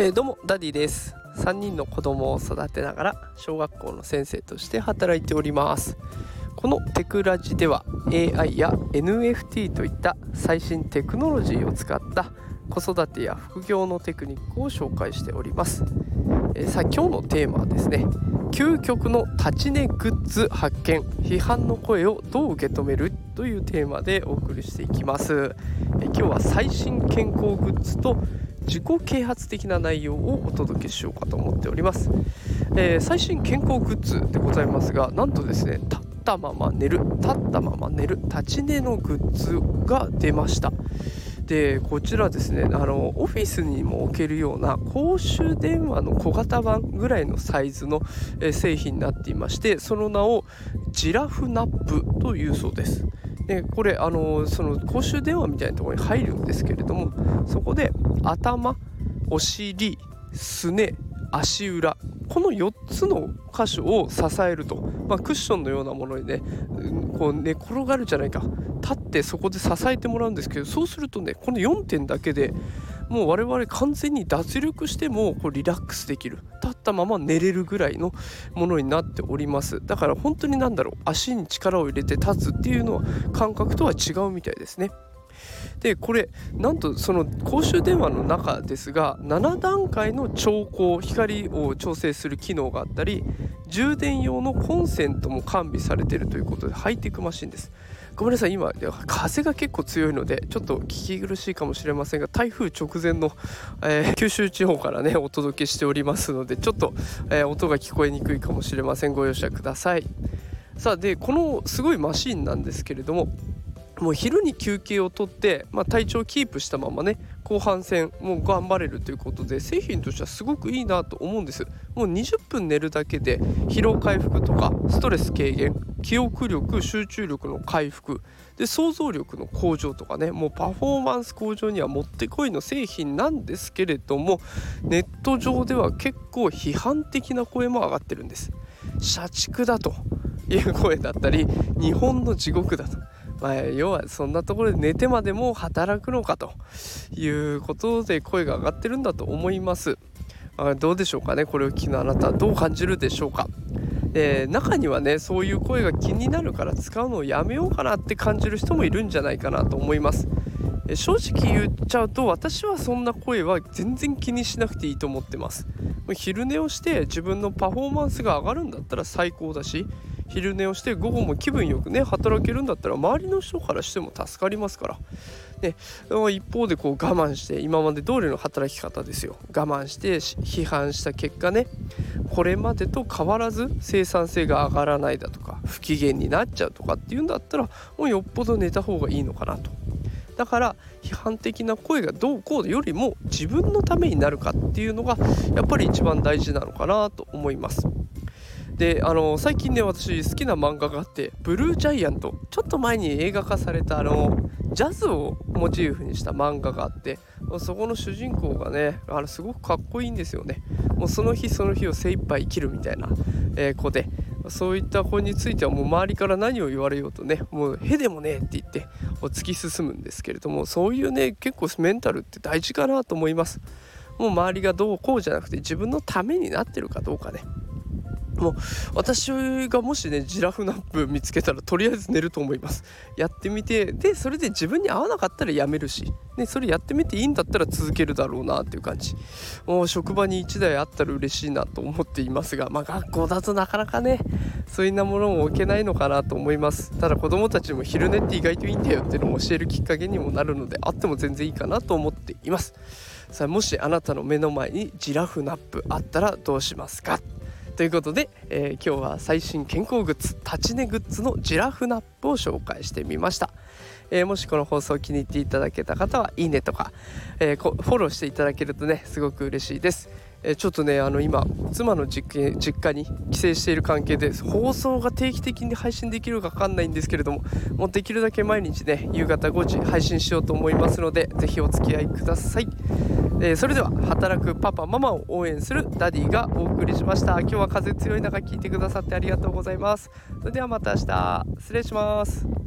えー、どうもダディです。3人の子供を育てながら小学校の先生として働いております。このテクラジでは AI や NFT といった最新テクノロジーを使った子育てや副業のテクニックを紹介しております、えー、さあ今日のテーマはですね究極の立ち寝グッズ発見批判の声をどう受け止めるというテーマでお送りしていきます、え、今日は最新健康グッズと自己啓発的な内容をお届けしようかと思っております、えー、最新健康グッズでございますがなんとですね立ったまま寝る立ったまま寝る立ち寝のグッズが出ました。でこちらですねあのオフィスにも置けるような公衆電話の小型版ぐらいのサイズの、え製品になっていましてその名をジラフナップというそうです。でこれあのその公衆電話みたいなところに入るんですけれどもそこで頭お尻すね足裏この4つの箇所を支えると、まあ、クッションのようなものにねこう寝転がるじゃないか。立ってそこで支えてもらうんですけどそうするとねこの4点だけでもう我々完全に脱力してもこうリラックスできる。立ったまま寝れるぐらいのものになっております。だから本当に何だろう足に力を入れて立つっていうのは感覚とは違うみたいですね。でこれなんとその公衆電話の中ですが7段階の調光光を調整する機能があったり充電用のコンセントも完備されているということでハイテクマシンです。ごめんなさい今風が結構強いのでちょっと聞き苦しいかもしれませんが台風直前の、えー、九州地方からねお届けしておりますのでちょっと、えー、音が聞こえにくいかもしれません。ご容赦ください。さあでこのすごいマシンなんですけれどももう昼に休憩をとって、まあ、体調をキープしたままね後半戦もう頑張れるということで製品としてはすごくいいなと思うんです。もう20分寝るだけで疲労回復とかストレス軽減記憶力集中力の回復で想像力の向上とかねもうパフォーマンス向上にはもってこいの製品なんですけれどもネット上では結構批判的な声も上がってるんです。社畜だという声だったり日本の地獄だと。まあ、要はそんなところで寝てまでも働くのかということで声が上がってるんだと思います。あどうでしょうかね？これを聞くあなたはどう感じるでしょうか、えー、中にはねそういう声が気になるから使うのをやめようかなって感じる人もいるんじゃないかなと思います。正直言っちゃうと私はそんな声は全然気にしなくていいと思ってます。昼寝をして自分のパフォーマンスが上がるんだったら最高だし昼寝をして午後も気分よくね働けるんだったら周りの人からしても助かりますから。で一方でこう我慢して今まで通りの働き方ですよ。我慢して批判した結果ねこれまでと変わらず生産性が上がらないだとか不機嫌になっちゃうとかっていうんだったらもうよっぽど寝た方がいいのかなと。だから批判的な声がどうこうよりも自分のためになるかっていうのがやっぱり一番大事なのかなと思います。であの最近ね私好きな漫画があって「ブルージャイアント」ちょっと前に映画化されたあのジャズをモチーフにした漫画があってそこの主人公がねあれすごくかっこいいんですよね。もうその日その日を精一杯生きるみたいな、えー、子で。そういった子についてはもう周りから何を言われようとねもう「へでもねえ」って言って突き進むんですけれどもそういうね結構メンタルって大事かなと思います。もう周りがどうこうじゃなくて自分のためになってるかどうかね。もう私がもしねジラフナップ見つけたらとりあえず寝ると思います。やってみてでそれで自分に合わなかったらやめるし、ね、それやってみていいんだったら続けるだろうなっていう感じ。もう職場に1台あったら嬉しいなと思っていますがまあ学校だとなかなかねそういうなものも置けないのかなと思います。ただ子供たちも昼寝って意外といいんだよっていうのを教えるきっかけにもなるのであっても全然いいかなと思っています。さあもしあなたの目の前にジラフナップあったらどうしますか？ということで、えー、今日は最新健康グッズ立ち寝グッズのジラフナップを紹介してみました、えー、もしこの放送気に入っていただけた方はいいねとか、えー、フォローしていただけるとねすごく嬉しいです。えちょっとねあの今妻の実家実家に帰省している関係で放送が定期的に配信できるか分かんないんですけれどももうできるだけ毎日ね夕方5時配信しようと思いますので是非お付き合いください、えー、それでは働くパパママを応援するダディがお送りしました。今日は風強い中聞いてくださってありがとうございます。それではまた明日。失礼します。